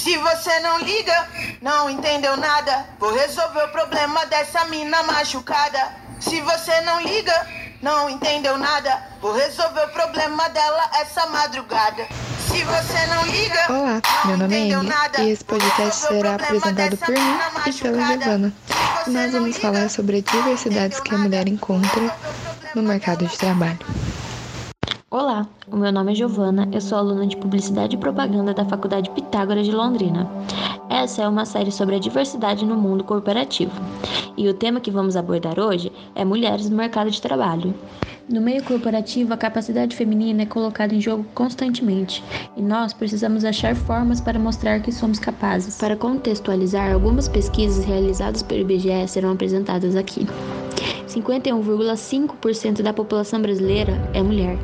Se você não liga, não entendeu nada. Vou resolver o problema dessa mina machucada. Se você não liga, não entendeu nada. Vou resolver o problema dela essa madrugada. Se você não liga, Olá, meu nome é Emily e esse podcast será apresentado por mim e pela Giovana. Nós vamos falar sobre as diversidades que a mulher encontra no mercado de trabalho. Olá, o meu nome é Giovana, eu sou aluna de Publicidade e Propaganda da Faculdade Pitágoras de Londrina. Essa é uma série sobre a diversidade no mundo corporativo. E o tema que vamos abordar hoje é mulheres no mercado de trabalho. No meio corporativo, a capacidade feminina é colocada em jogo constantemente, e nós precisamos achar formas para mostrar que somos capazes. Para contextualizar, algumas pesquisas realizadas pelo IBGE serão apresentadas aqui. 51,5% da população brasileira é mulher.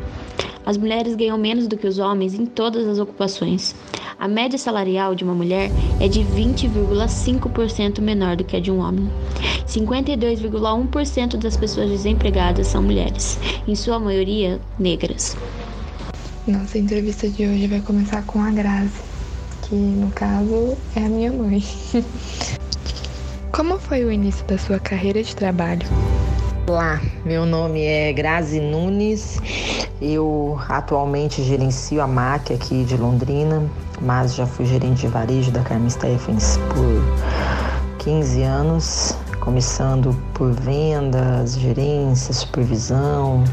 As mulheres ganham menos do que os homens em todas as ocupações. A média salarial de uma mulher é de 20,5% menor do que a de um homem. 52,1% das pessoas desempregadas são mulheres, em sua maioria negras. Nossa entrevista de hoje vai começar com a Grazi, que no caso é a minha mãe. Como foi o início da sua carreira de trabalho? Olá, meu nome é Grazi Nunes. Eu atualmente gerencio a MAC aqui de Londrina, mas já fui gerente de varejo da Carmen Stephens por 15 anos, começando por vendas, gerência, supervisão.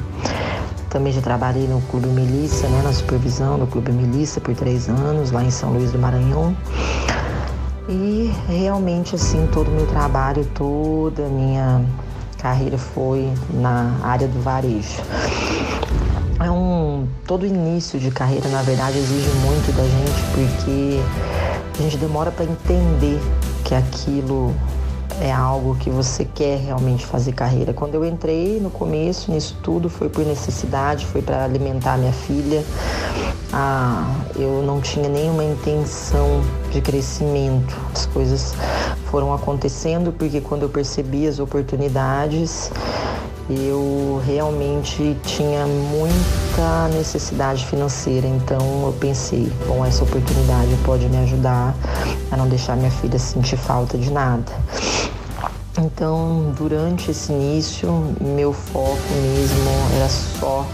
Também já trabalhei no Clube Melissa, né, na supervisão do Clube Melissa por três anos, lá em São Luís do Maranhão. E realmente, assim, todo o meu trabalho, toda a minha carreira foi na área do varejo. É um todo início de carreira, na verdade, exige muito da gente porque a gente demora para entender que aquilo é algo que você quer realmente fazer carreira. Quando eu entrei no começo nisso tudo foi por necessidade, foi para alimentar minha filha. Ah, eu não tinha nenhuma intenção de crescimento. As coisas foram acontecendo porque quando eu percebi as oportunidades, eu realmente tinha muita necessidade financeira, então eu pensei, bom, essa oportunidade pode me ajudar a não deixar minha filha sentir falta de nada. Então, durante esse início, meu foco mesmo era só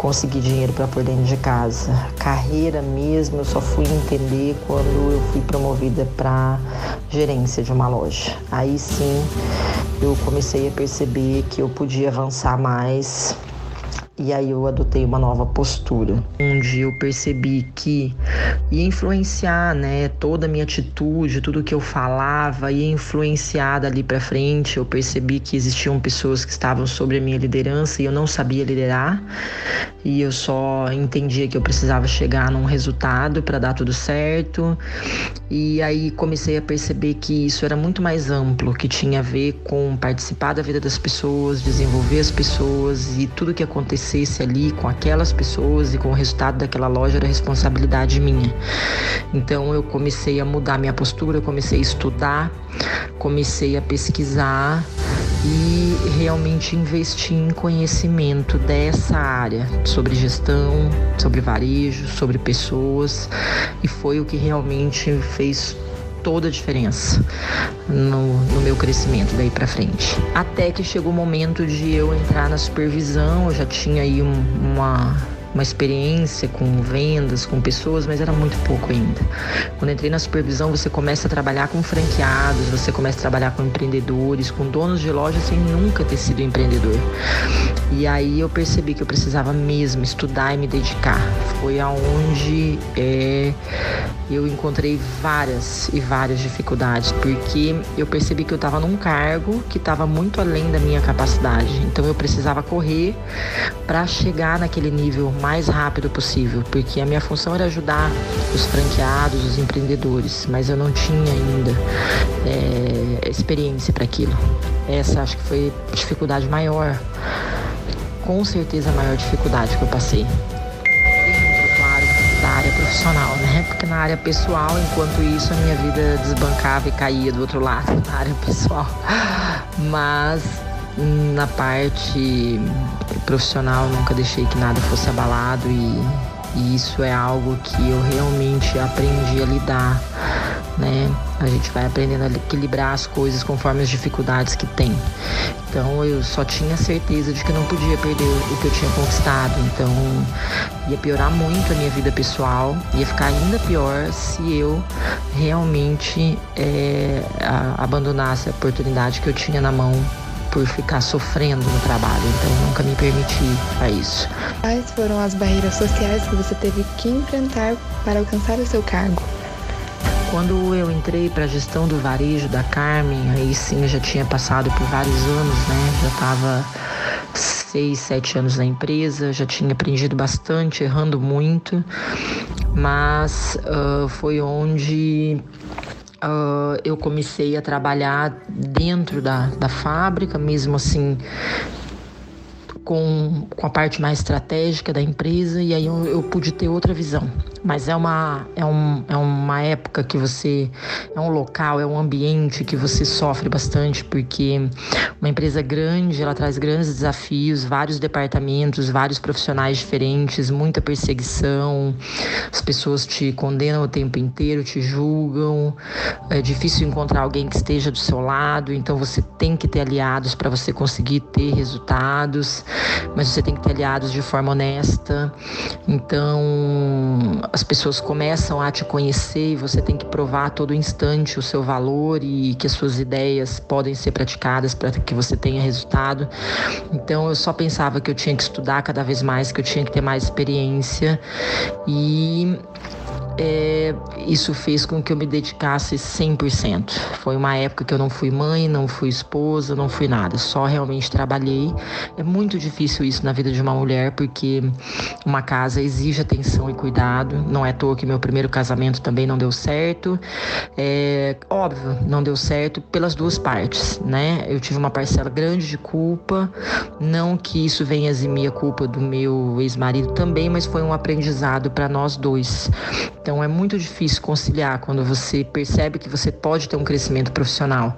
conseguir dinheiro para pôr dentro de casa. Carreira mesmo, eu só fui entender quando eu fui promovida para gerência de uma loja. Aí sim, eu comecei a perceber que eu podia avançar mais e aí eu adotei uma nova postura, onde eu percebi que ia influenciar, né, toda a minha atitude, tudo que eu falava ia influenciar dali para frente. Eu percebi que existiam pessoas que estavam sobre a minha liderança e eu não sabia liderar. E eu só entendia que eu precisava chegar num resultado para dar tudo certo. E aí comecei a perceber que isso era muito mais amplo, que tinha a ver com participar da vida das pessoas, desenvolver as pessoas e tudo que acontecia acontecesse ali com aquelas pessoas e com o resultado daquela loja era responsabilidade minha. Então eu comecei a mudar minha postura, comecei a estudar, comecei a pesquisar e realmente investir em conhecimento dessa área sobre gestão, sobre varejo, sobre pessoas e foi o que realmente fez toda a diferença no, no meu crescimento daí para frente. Até que chegou o momento de eu entrar na supervisão, eu já tinha aí um, uma uma experiência com vendas, com pessoas, mas era muito pouco ainda. Quando entrei na supervisão, você começa a trabalhar com franqueados, você começa a trabalhar com empreendedores, com donos de lojas sem nunca ter sido empreendedor. E aí eu percebi que eu precisava mesmo estudar e me dedicar. Foi aonde é, eu encontrei várias e várias dificuldades, porque eu percebi que eu estava num cargo que estava muito além da minha capacidade. Então eu precisava correr para chegar naquele nível mais rápido possível, porque a minha função era ajudar os franqueados, os empreendedores, mas eu não tinha ainda é, experiência para aquilo. Essa acho que foi a dificuldade maior, com certeza a maior dificuldade que eu passei da área profissional, né? Porque na área pessoal, enquanto isso, a minha vida desbancava e caía do outro lado, na área pessoal. Mas na parte profissional nunca deixei que nada fosse abalado e, E isso é algo que eu realmente aprendi a lidar, né? A gente vai aprendendo a equilibrar as coisas conforme as dificuldades que tem. Então eu só tinha certeza de que não podia perder o que eu tinha conquistado. Então ia piorar muito a minha vida pessoal, ia ficar ainda pior se eu realmente é, abandonasse a oportunidade que eu tinha na mão por ficar sofrendo no trabalho, então nunca me permiti a isso. Quais foram as barreiras sociais que você teve que enfrentar para alcançar o seu cargo? Quando eu entrei para a gestão do varejo da Carmen, aí sim eu já tinha passado por vários anos, né? Já estava seis, sete anos na empresa, já tinha aprendido bastante, errando muito, mas uh, foi onde Uh, eu comecei a trabalhar dentro da, da fábrica, mesmo assim com, com a parte mais estratégica da empresa e aí eu, eu pude ter outra visão. Mas é uma, é, um, é uma época que você. É um local, é um ambiente que você sofre bastante, porque uma empresa grande, ela traz grandes desafios, vários departamentos, vários profissionais diferentes, muita perseguição, as pessoas te condenam o tempo inteiro, te julgam, é difícil encontrar alguém que esteja do seu lado, então você tem que ter aliados para você conseguir ter resultados mas você tem que ter aliados de forma honesta. Então, as pessoas começam a te conhecer e você tem que provar a todo instante o seu valor e que as suas ideias podem ser praticadas para que você tenha resultado. Então, eu só pensava que eu tinha que estudar cada vez mais, que eu tinha que ter mais experiência e é, isso fez com que eu me dedicasse 100%. Foi uma época que eu não fui mãe, não fui esposa, não fui nada, só realmente trabalhei. É muito difícil isso na vida de uma mulher, porque uma casa exige atenção e cuidado. Não é à toa que meu primeiro casamento também não deu certo. É óbvio, não deu certo pelas duas partes, né? Eu tive uma parcela grande de culpa, não que isso venha eximir a culpa do meu ex-marido também, mas foi um aprendizado para nós dois. Então é muito difícil conciliar quando você percebe que você pode ter um crescimento profissional.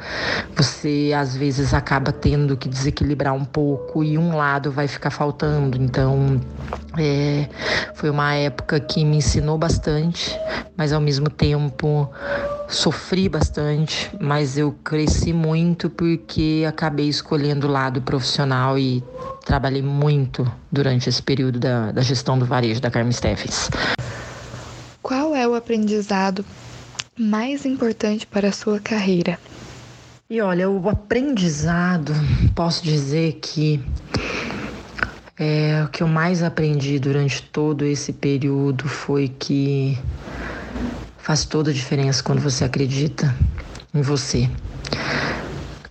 Você às vezes acaba tendo que desequilibrar um pouco e um lado vai ficar faltando. Então é, foi uma época que me ensinou bastante, mas ao mesmo tempo sofri bastante, mas eu cresci muito porque acabei escolhendo o lado profissional e trabalhei muito durante esse período da, da gestão do varejo da Carmen Steffens. Aprendizado mais importante para a sua carreira? E olha, o aprendizado, posso dizer que é, o que eu mais aprendi durante todo esse período foi que faz toda a diferença quando você acredita em você.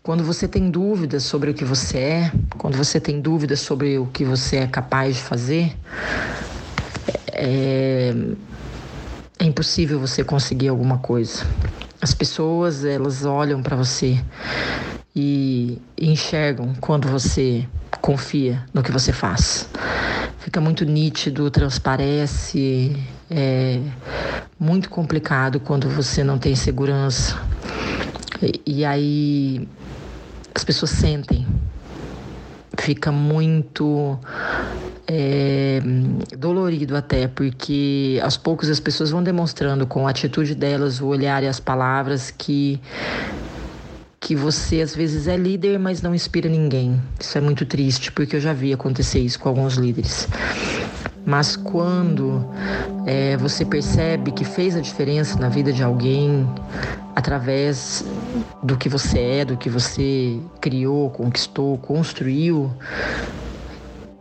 Quando você tem dúvidas sobre o que você é, quando você tem dúvidas sobre o que você é capaz de fazer, é, é impossível você conseguir alguma coisa. As pessoas, elas olham para você e enxergam quando você confia no que você faz. Fica muito nítido, transparece, é muito complicado quando você não tem segurança. E, e aí as pessoas sentem. Fica muito é, dolorido até, porque aos poucos as pessoas vão demonstrando com a atitude delas, o olhar e as palavras que que você às vezes é líder, mas não inspira ninguém. Isso é muito triste, porque eu já vi acontecer isso com alguns líderes. Mas quando é, você percebe que fez a diferença na vida de alguém através do que você é, do que você criou, conquistou, construiu,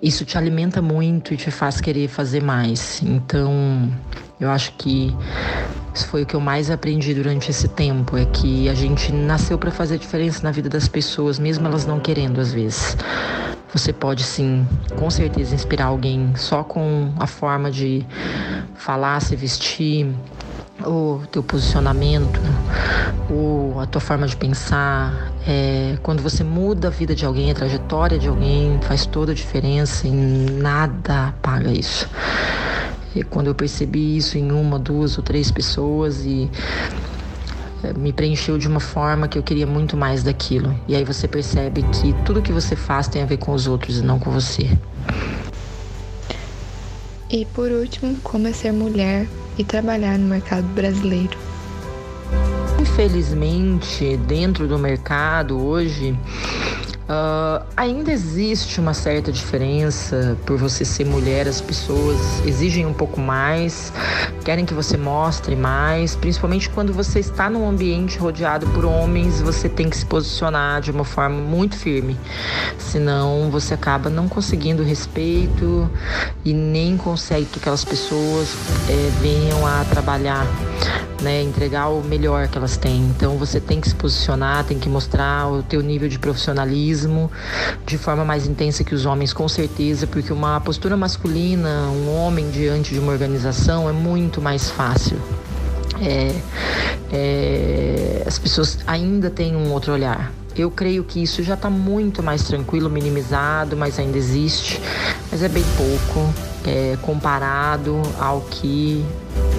isso te alimenta muito e te faz querer fazer mais. Então, eu acho que isso foi o que eu mais aprendi durante esse tempo, é que a gente nasceu para fazer diferença na vida das pessoas, mesmo elas não querendo às vezes. Você pode sim, com certeza inspirar alguém só com a forma de falar, se vestir, o teu posicionamento, ou a tua forma de pensar. É, quando você muda a vida de alguém, a trajetória de alguém, faz toda a diferença e nada apaga isso. E quando eu percebi isso em uma, duas ou três pessoas e é, me preencheu de uma forma que eu queria muito mais daquilo. E aí você percebe que tudo que você faz tem a ver com os outros e não com você. E por último, como é ser mulher e trabalhar no mercado brasileiro. Infelizmente, dentro do mercado hoje, Uh, ainda existe uma certa diferença por você ser mulher, as pessoas exigem um pouco mais, querem que você mostre mais, principalmente quando você está num ambiente rodeado por homens, você tem que se posicionar de uma forma muito firme, senão você acaba não conseguindo respeito e nem consegue que aquelas pessoas é, venham a trabalhar, né, entregar o melhor que elas têm. Então você tem que se posicionar, tem que mostrar o teu nível de profissionalismo de forma mais intensa que os homens, com certeza, porque uma postura masculina, um homem diante de uma organização é muito mais fácil. É, é, as pessoas ainda têm um outro olhar. Eu creio que isso já está muito mais tranquilo, minimizado, mas ainda existe, mas é bem pouco é, comparado ao que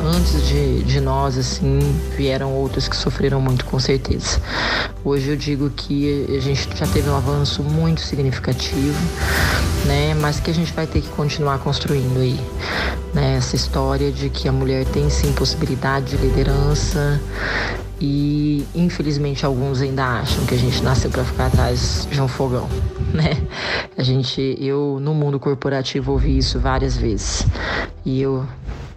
antes de, de nós, assim, vieram outros que sofreram muito, com certeza. Hoje eu digo que a gente já teve um avanço muito significativo, né? Mas que a gente vai ter que continuar construindo aí, né? Essa história de que a mulher tem sim possibilidade de liderança e infelizmente alguns ainda acham que a gente nasceu para ficar atrás de um fogão, né? A gente, eu no mundo corporativo ouvi isso várias vezes e eu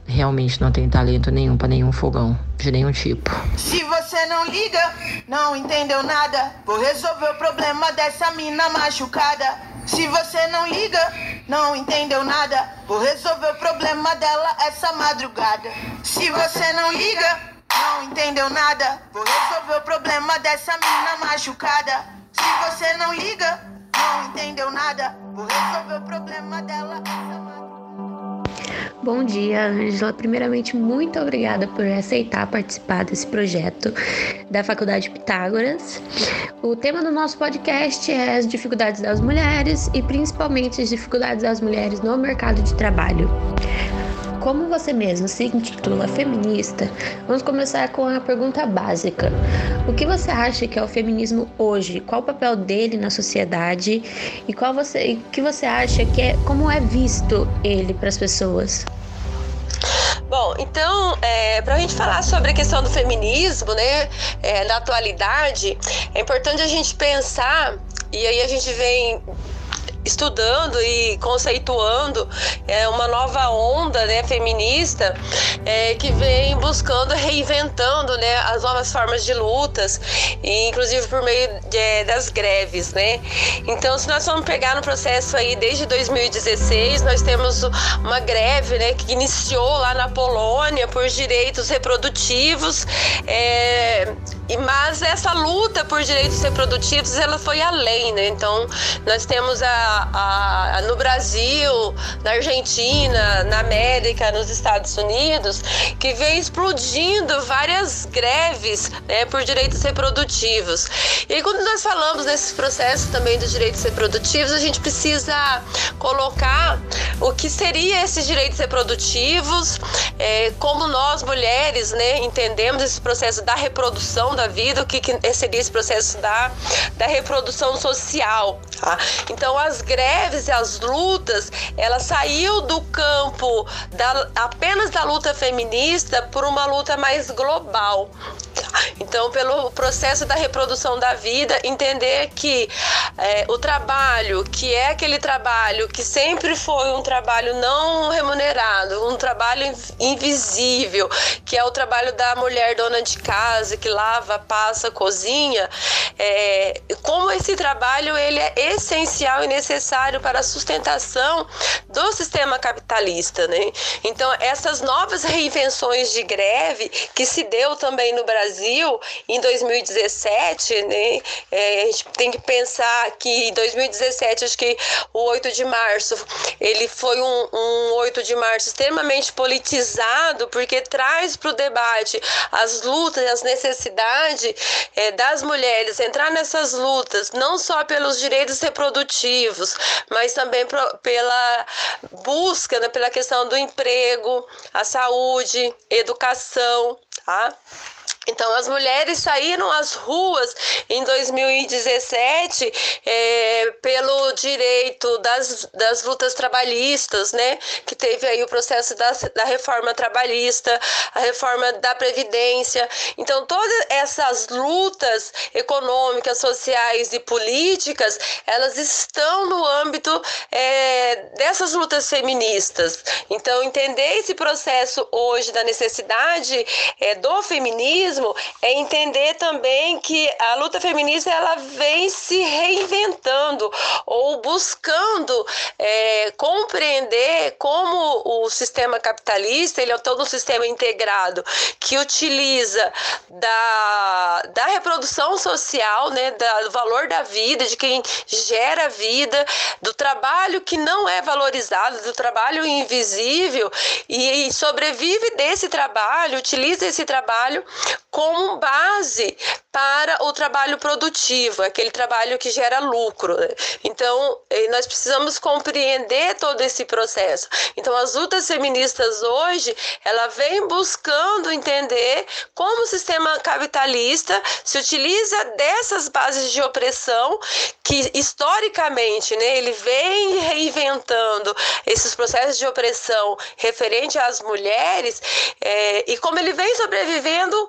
realmente não tem talento nenhum para nenhum fogão, de nenhum tipo. Se você não liga, não entendeu nada, vou resolver o problema dessa mina machucada. Se você não liga, não entendeu nada, vou resolver o problema dela essa madrugada. Se você não liga, não entendeu nada, vou resolver o problema dessa mina machucada. Se você não liga, não entendeu nada, vou resolver o problema dela. Bom dia, Ângela. Primeiramente, muito obrigada por aceitar participar desse projeto da Faculdade Pitágoras. O tema do nosso podcast é as dificuldades das mulheres e principalmente as dificuldades das mulheres no mercado de trabalho. Como você mesmo se intitula feminista, vamos começar com a pergunta básica. O que você acha que é o feminismo hoje? Qual o papel dele na sociedade? E qual você, o que você acha que é como é visto ele para as pessoas? Bom, então, é, para a gente falar sobre a questão do feminismo, né, é, na atualidade, é importante a gente pensar, e aí a gente vem estudando e conceituando é, uma nova onda né, feminista é, que vem buscando, reinventando né, as novas formas de lutas, inclusive por meio de, das greves. Né? Então, se nós vamos pegar no processo aí desde 2016, nós temos uma greve né, que iniciou lá na Polônia por direitos reprodutivos. É, mas essa luta por direitos reprodutivos ela foi além, né? Então nós temos a, a, a, no Brasil, na Argentina, na América, nos Estados Unidos, que vem explodindo várias greves né, por direitos reprodutivos. E quando nós falamos desse processo também dos direitos reprodutivos, a gente precisa colocar o que seria esses direitos reprodutivos, é, como nós mulheres, né, entendemos esse processo da reprodução da vida, o que, que seria esse processo da, da reprodução social. Tá? Então, as greves e as lutas, ela saiu do campo da, apenas da luta feminista por uma luta mais global. Então, pelo processo da reprodução da vida, entender que é, o trabalho, que é aquele trabalho que sempre foi um trabalho não remunerado, um trabalho invisível, que é o trabalho da mulher dona de casa, que lava, passa, cozinha, é, como esse trabalho ele é essencial e necessário para a sustentação do sistema capitalista, né? Então, essas novas reinvenções de greve que se deu também no Brasil em 2017, né? É, a gente tem que pensar que em 2017, acho que o 8 de março, ele foi um, um 8 de março extremamente politizado, porque traz para o debate as lutas, as necessidades é, das mulheres entrar nessas lutas, não só pelos direitos reprodutivos, mas também pro, pela busca, né, pela questão do emprego, a saúde, educação, tá? Então, as mulheres saíram às ruas em 2017 é, pelo direito das, das lutas trabalhistas, né? Que teve aí o processo da, da reforma trabalhista, a reforma da Previdência. Então, todas essas lutas econômicas, sociais e políticas, elas estão no âmbito é, dessas lutas feministas. Então, entender esse processo hoje da necessidade é, do feminismo feminismo é entender também que a luta feminista ela vem se reinventando ou buscando é, compreender como o sistema capitalista ele é todo um sistema integrado que utiliza da, da reprodução social, né, da, do valor da vida, de quem gera vida, do trabalho que não é valorizado, do trabalho invisível e, e sobrevive desse trabalho, utiliza esse trabalho como base para o trabalho produtivo, aquele trabalho que gera lucro. Então, eh, nós precisamos compreender todo esse processo. Então, as lutas feministas hoje, ela vem buscando entender como o sistema capitalista se utiliza dessas bases de opressão que historicamente, né, ele vem reinventando esses processos de opressão referente às mulheres é, e como ele vem sobrevivendo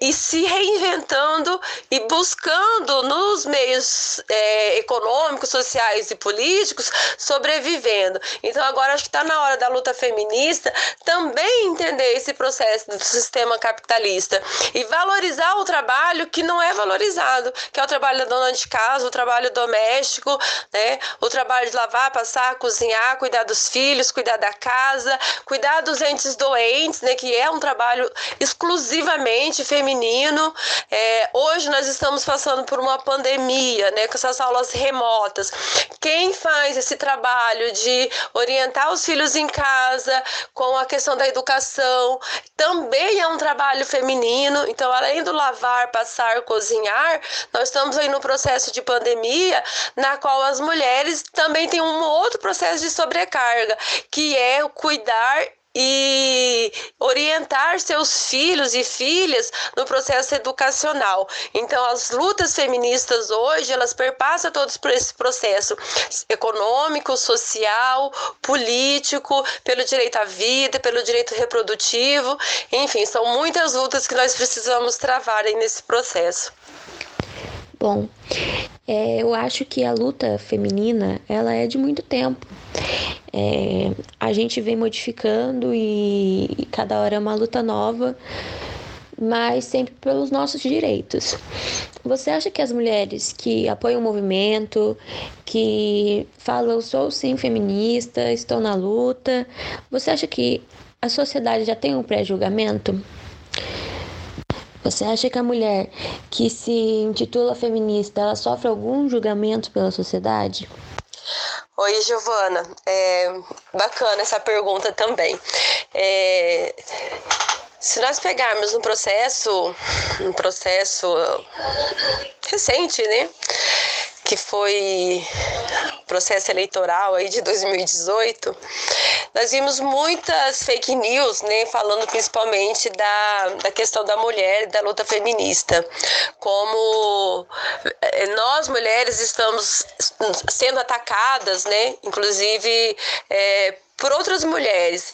e se reinventando e buscando nos meios é, econômicos, sociais e políticos sobrevivendo. Então agora acho que está na hora da luta feminista também entender esse processo do sistema capitalista e valorizar o trabalho que não é valorizado, que é o trabalho da dona de casa, o trabalho doméstico, né? o trabalho de lavar, passar, cozinhar, cuidar dos filhos, cuidar da casa, cuidar dos entes doentes, né? que é um trabalho exclusivamente feminino feminino. É, hoje nós estamos passando por uma pandemia, né, com essas aulas remotas. Quem faz esse trabalho de orientar os filhos em casa com a questão da educação também é um trabalho feminino. Então, além do lavar, passar, cozinhar, nós estamos aí no processo de pandemia na qual as mulheres também têm um outro processo de sobrecarga, que é o cuidar e orientar seus filhos e filhas no processo educacional. Então, as lutas feministas hoje, elas perpassam todos por esse processo econômico, social, político, pelo direito à vida, pelo direito reprodutivo, enfim, são muitas lutas que nós precisamos travar nesse processo. Bom, é, eu acho que a luta feminina, ela é de muito tempo. É, a gente vem modificando e, e cada hora é uma luta nova, mas sempre pelos nossos direitos. Você acha que as mulheres que apoiam o movimento, que falam sou sim feminista, estou na luta, você acha que a sociedade já tem um pré-julgamento? Você acha que a mulher que se intitula feminista, ela sofre algum julgamento pela sociedade? Oi, Giovana. É bacana essa pergunta também. É, se nós pegarmos um processo, um processo recente, né? Que foi processo eleitoral aí de 2018, nós vimos muitas fake news, né, falando principalmente da, da questão da mulher e da luta feminista. Como eh, nós mulheres estamos sendo atacadas, né, inclusive é, por outras mulheres.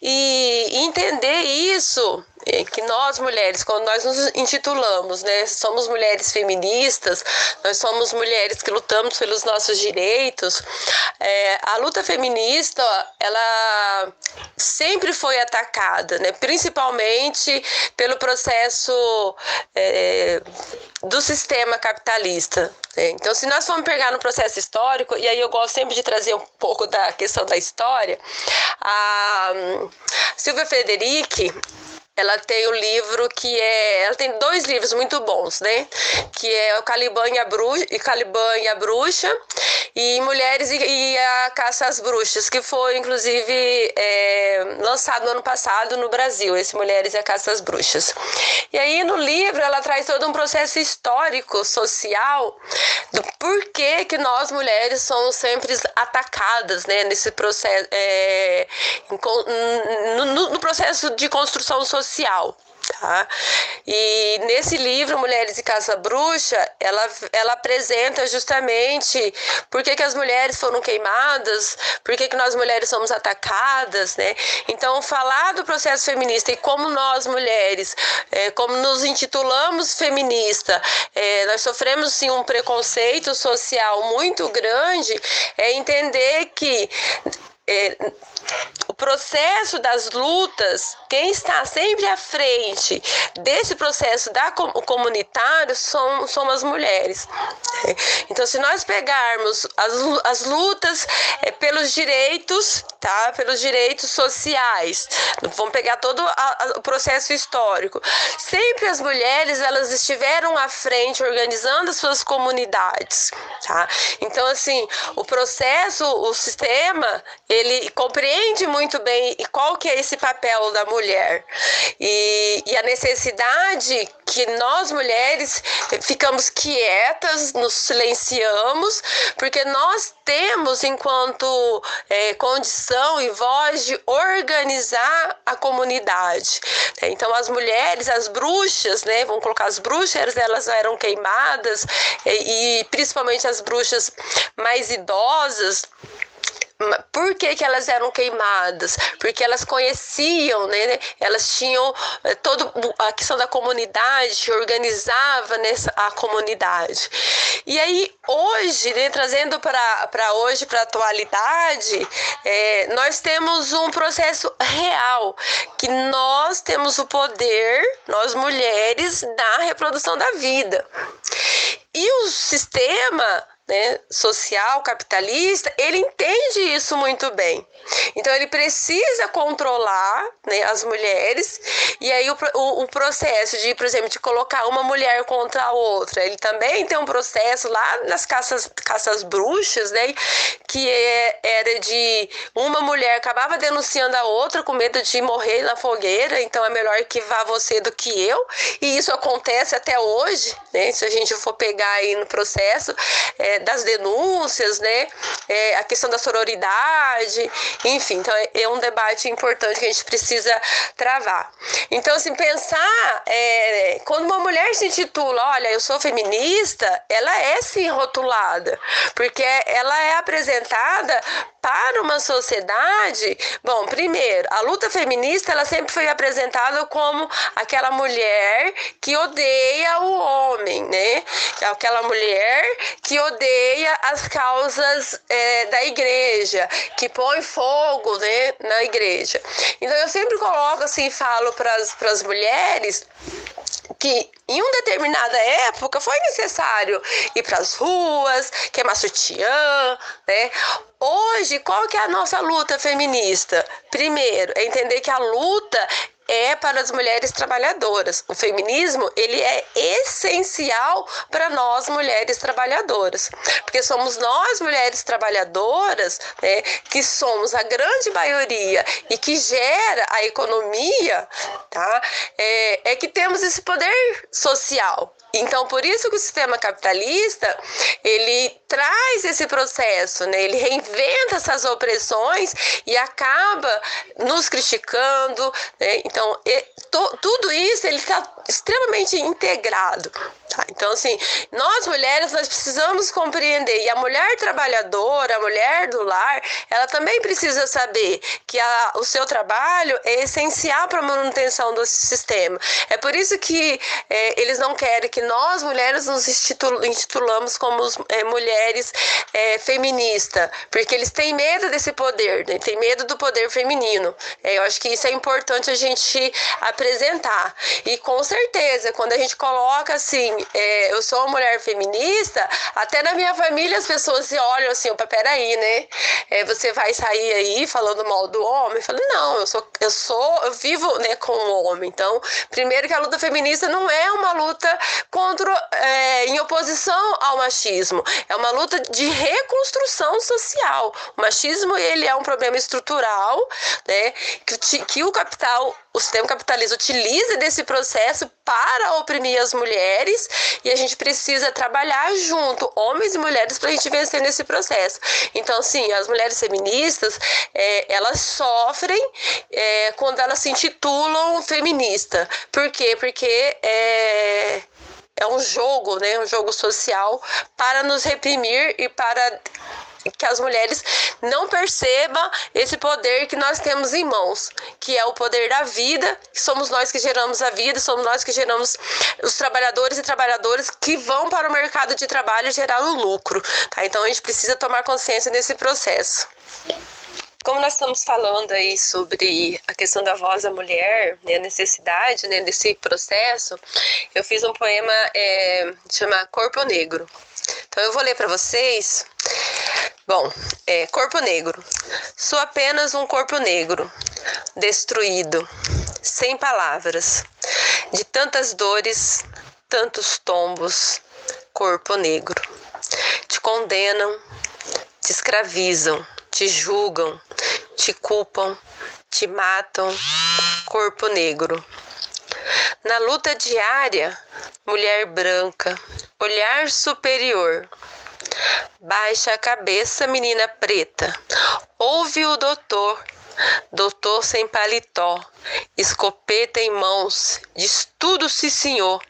E entender isso é que nós mulheres, quando nós nos intitulamos, né, somos mulheres feministas, nós somos mulheres que lutamos pelos nossos direitos, é, a luta feminista, ela sempre foi atacada, né, principalmente pelo processo é, do sistema capitalista. Né? Então, se nós formos pegar no processo histórico, e aí eu gosto sempre de trazer um pouco da questão da história, a Silvia Frederic, ela tem o um livro que é. Ela tem dois livros muito bons, né? Que é o Caliban e a Bruxa, e, Caliban e, a Bruxa, e Mulheres e, e, a Caça às Bruxas, que foi, inclusive, é, lançado no ano passado no Brasil, esse Mulheres e a Caça às Bruxas. E aí, no livro, ela traz todo um processo histórico, social, do porquê que nós mulheres somos sempre atacadas, né? Nesse processo. É, no, no, no processo de construção social social. Tá? E nesse livro, Mulheres e Caça Bruxa, ela, ela apresenta justamente por que, que as mulheres foram queimadas, por que, que nós mulheres somos atacadas, né? Então, falar do processo feminista e como nós mulheres, é, como nos intitulamos feminista, é, nós sofremos sim um preconceito social muito grande, é entender que é, o processo das lutas, quem está sempre à frente desse processo da comunitário são, são as mulheres. Então, se nós pegarmos as, as lutas é, pelos direitos, tá? Pelos direitos sociais, vamos pegar todo a, a, o processo histórico. Sempre as mulheres elas estiveram à frente organizando as suas comunidades, tá? Então, assim, o processo, o sistema, ele compreende muito bem qual que é esse papel da mulher e, e a necessidade que nós mulheres ficamos quietas, nos silenciamos, porque nós temos enquanto é, condição e voz de organizar a comunidade. Então as mulheres, as bruxas, né, vamos colocar as bruxas, elas eram queimadas e, e principalmente as bruxas mais idosas por que, que elas eram queimadas? Porque elas conheciam, né? Elas tinham eh, toda a questão da comunidade, organizava nessa a comunidade. E aí, hoje, né, trazendo para hoje, para a atualidade, é, nós temos um processo real, que nós temos o poder, nós mulheres, da reprodução da vida. E o sistema né, social, capitalista, ele entende isso muito bem. Então ele precisa controlar né, as mulheres e aí o, o, o, processo de, por exemplo, de colocar uma mulher contra a outra, ele também tem um processo lá nas caças, caças bruxas, né, que é, era de uma mulher acabava denunciando a outra com medo de morrer na fogueira, então é melhor que vá você do que eu, e isso acontece até hoje, né, se a gente for pegar aí no processo é, das denúncias, né, é, a questão da sororidade, enfim, então é, é, um debate importante que a gente precisa travar. Então, assim, pensar, é, quando uma mulher se intitula, olha, eu sou feminista, ela é sim rotulada, porque ela é apresentada para uma sociedade, bom, primeiro, a luta feminista ela sempre foi apresentada como aquela mulher que odeia o homem, né? Aquela mulher que odeia as causas é, da igreja, que põe fogo, né, na igreja. Então eu sempre coloco assim, falo para as mulheres que em uma determinada época foi necessário ir para as ruas, queimar sutiã, né? Hoje, qual que é a nossa luta feminista? Primeiro, é entender que a luta é para as mulheres trabalhadoras. O feminismo, ele é essencial para nós mulheres trabalhadoras, porque somos nós mulheres trabalhadoras, né, que somos a grande maioria e que gera a economia, tá? É, é que temos esse poder social. Então, por isso que o sistema capitalista, ele traz esse processo, né? Ele reinventa essas opressões e acaba nos criticando, né? Então, e, to, tudo isso ele está extremamente integrado. Tá? Então, assim, nós mulheres, nós precisamos compreender, e a mulher trabalhadora, a mulher do lar, ela também precisa saber que a, o seu trabalho é essencial para a manutenção do sistema. É por isso que é, eles não querem que nós, mulheres, nos intitulamos como é, mulheres é, feministas, porque eles têm medo desse poder, né? têm medo do poder feminino. É, eu acho que isso é importante a gente apresentar. E com certeza, quando a gente coloca assim, é, eu sou uma mulher feminista, até na minha família as pessoas se olham assim, opa, peraí, né? É, você vai sair aí falando mal do homem? Eu falo, não, eu sou, eu sou, eu vivo né, com o homem. Então, primeiro que a luta feminista não é uma luta contra, é, em oposição ao machismo, é uma luta de reconstrução social. O machismo, ele é um problema estrutural, né? Que, que o capital o sistema capitalista utilize desse processo para oprimir as mulheres e a gente precisa trabalhar junto, homens e mulheres, para a gente vencer nesse processo. Então, sim, as mulheres feministas, é, elas sofrem é, quando elas se intitulam feminista. Por quê? Porque é, é um jogo, né, um jogo social para nos reprimir e para que as mulheres não percebam esse poder que nós temos em mãos, que é o poder da vida, que somos nós que geramos a vida, somos nós que geramos os trabalhadores e trabalhadoras que vão para o mercado de trabalho gerar o lucro, tá? Então a gente precisa tomar consciência nesse processo. Como nós estamos falando aí sobre a questão da voz da mulher, né, a necessidade né, desse processo, eu fiz um poema é, chama Corpo Negro. Então eu vou ler para vocês. Bom, é, Corpo Negro. Sou apenas um corpo negro, destruído, sem palavras, de tantas dores, tantos tombos. Corpo negro. Te condenam, te escravizam, te julgam, te culpam, te matam, corpo negro. Na luta diária, mulher branca, olhar superior. Baixa a cabeça, menina preta. Ouve o doutor, doutor sem paletó, escopeta em mãos, diz tudo se senhor,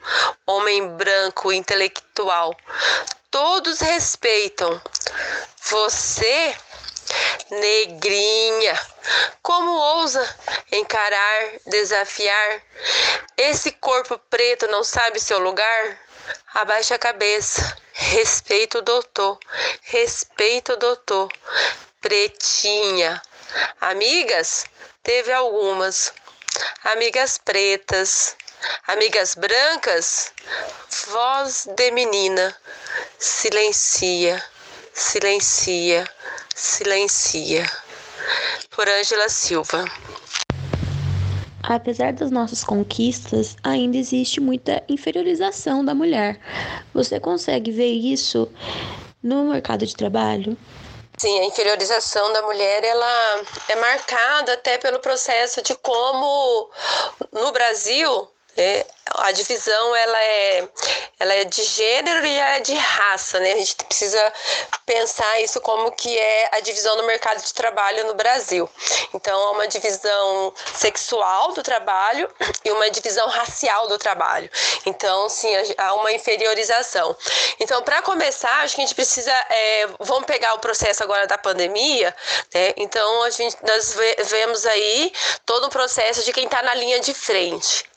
homem branco intelectual. Todos respeitam. Você Negrinha, como ousa encarar, desafiar? Esse corpo preto não sabe seu lugar? Abaixa a cabeça. Respeito o doutor. Respeito o doutor. Pretinha. Amigas? Teve algumas. Amigas pretas. Amigas brancas? Voz de menina. Silencia. Silencia silencia. Por Ângela Silva. Apesar das nossas conquistas, ainda existe muita inferiorização da mulher. Você consegue ver isso no mercado de trabalho? Sim, a inferiorização da mulher ela é marcada até pelo processo de como no Brasil é, a divisão ela é, ela é de gênero e é de raça, né? A gente precisa pensar isso como que é a divisão no mercado de trabalho no Brasil. Então, há uma divisão sexual do trabalho e uma divisão racial do trabalho. Então, sim, há uma inferiorização. Então, para começar, acho que a gente precisa, é, vamos pegar o processo agora da pandemia, né? Então, a gente, nós vemos aí todo o processo de quem está na linha de frente.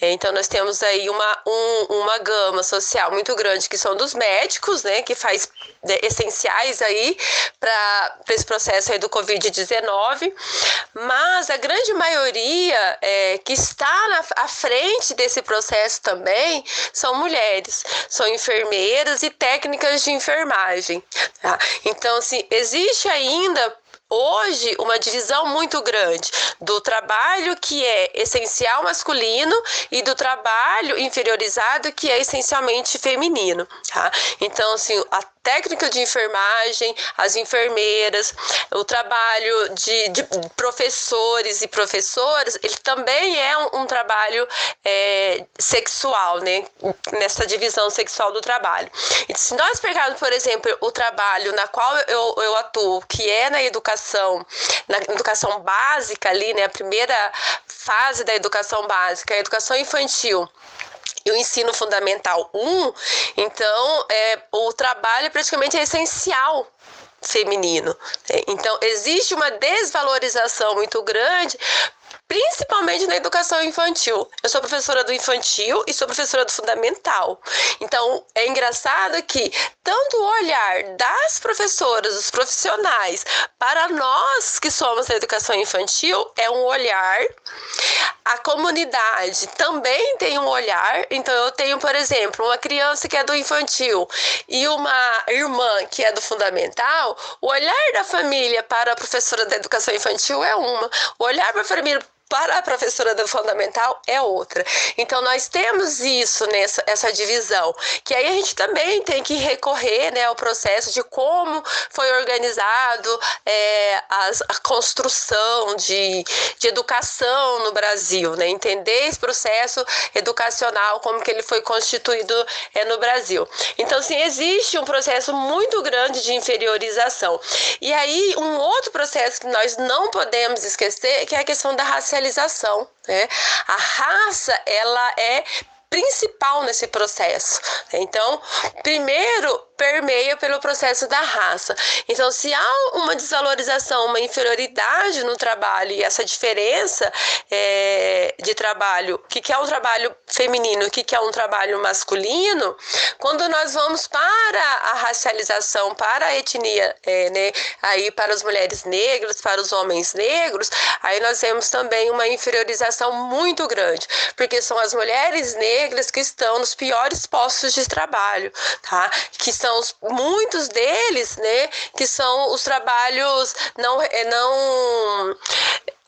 Então nós temos aí uma, um, uma gama social muito grande que são dos médicos, né, que faz né, essenciais aí para esse processo aí do Covid-19, mas a grande maioria é, que está na, à frente desse processo também são mulheres, são enfermeiras e técnicas de enfermagem. Tá? Então, assim, existe ainda hoje uma divisão muito grande do trabalho que é essencial masculino e do trabalho inferiorizado que é essencialmente feminino, tá? Então, assim, a técnica de enfermagem, as enfermeiras, o trabalho de, de professores e professoras, ele também é um, um trabalho é, sexual, né? Nessa divisão sexual do trabalho. E se nós pegarmos, por exemplo, o trabalho na qual eu, eu atuo, que é na educação, na educação básica ali, né? A primeira fase da educação básica, a educação infantil e o ensino fundamental 1, então é, o trabalho praticamente é essencial feminino. Então, existe uma desvalorização muito grande principalmente na educação infantil. Eu sou professora do infantil e sou professora do fundamental. Então, é engraçado que tanto o olhar das professoras, dos profissionais, para nós que somos da educação infantil, é um olhar. A comunidade também tem um olhar. Então, eu tenho, por exemplo, uma criança que é do infantil e uma irmã que é do fundamental. O olhar da família para a professora da educação infantil é uma. O olhar para a família para a professora do fundamental é outra. Então nós temos isso nessa essa divisão, que aí a gente também tem que recorrer né, ao processo de como foi organizado é, as, a construção de, de educação no Brasil, né? entender esse processo educacional, como que ele foi constituído é, no Brasil. Então, sim, existe um processo muito grande de inferiorização. E aí, um outro processo que nós não podemos esquecer, que é a questão da racialização. Né? A raça, ela é principal nesse processo. Então, primeiro permeia pelo processo da raça. Então, se há uma desvalorização, uma inferioridade no trabalho e essa diferença é, de trabalho, o que, que é um trabalho feminino, o que, que é um trabalho masculino, quando nós vamos para a racialização, para a etnia, é, né, aí para as mulheres negras, para os homens negros, aí nós temos também uma inferiorização muito grande, porque são as mulheres negras que estão nos piores postos de trabalho, tá? Que são são os, muitos deles, né, que são os trabalhos não, eh, não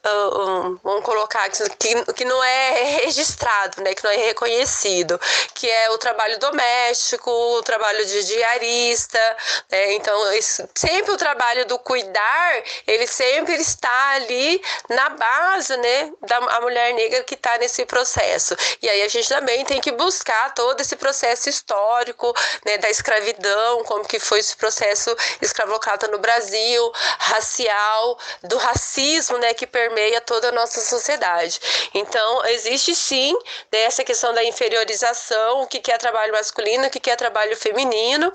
Uh, vamos colocar que, que não é registrado, né, que não é reconhecido, que é o trabalho doméstico, o trabalho de diarista, né, então esse, sempre o trabalho do cuidar, ele sempre está ali na base, né, da mulher negra que está nesse processo. E aí a gente também tem que buscar todo esse processo histórico, né, da escravidão, como que foi esse processo escravocrata no Brasil, racial, do racismo, né, que permite permeia toda a nossa sociedade. Então, existe sim né, essa questão da inferiorização, o que é trabalho masculino, o que é trabalho feminino,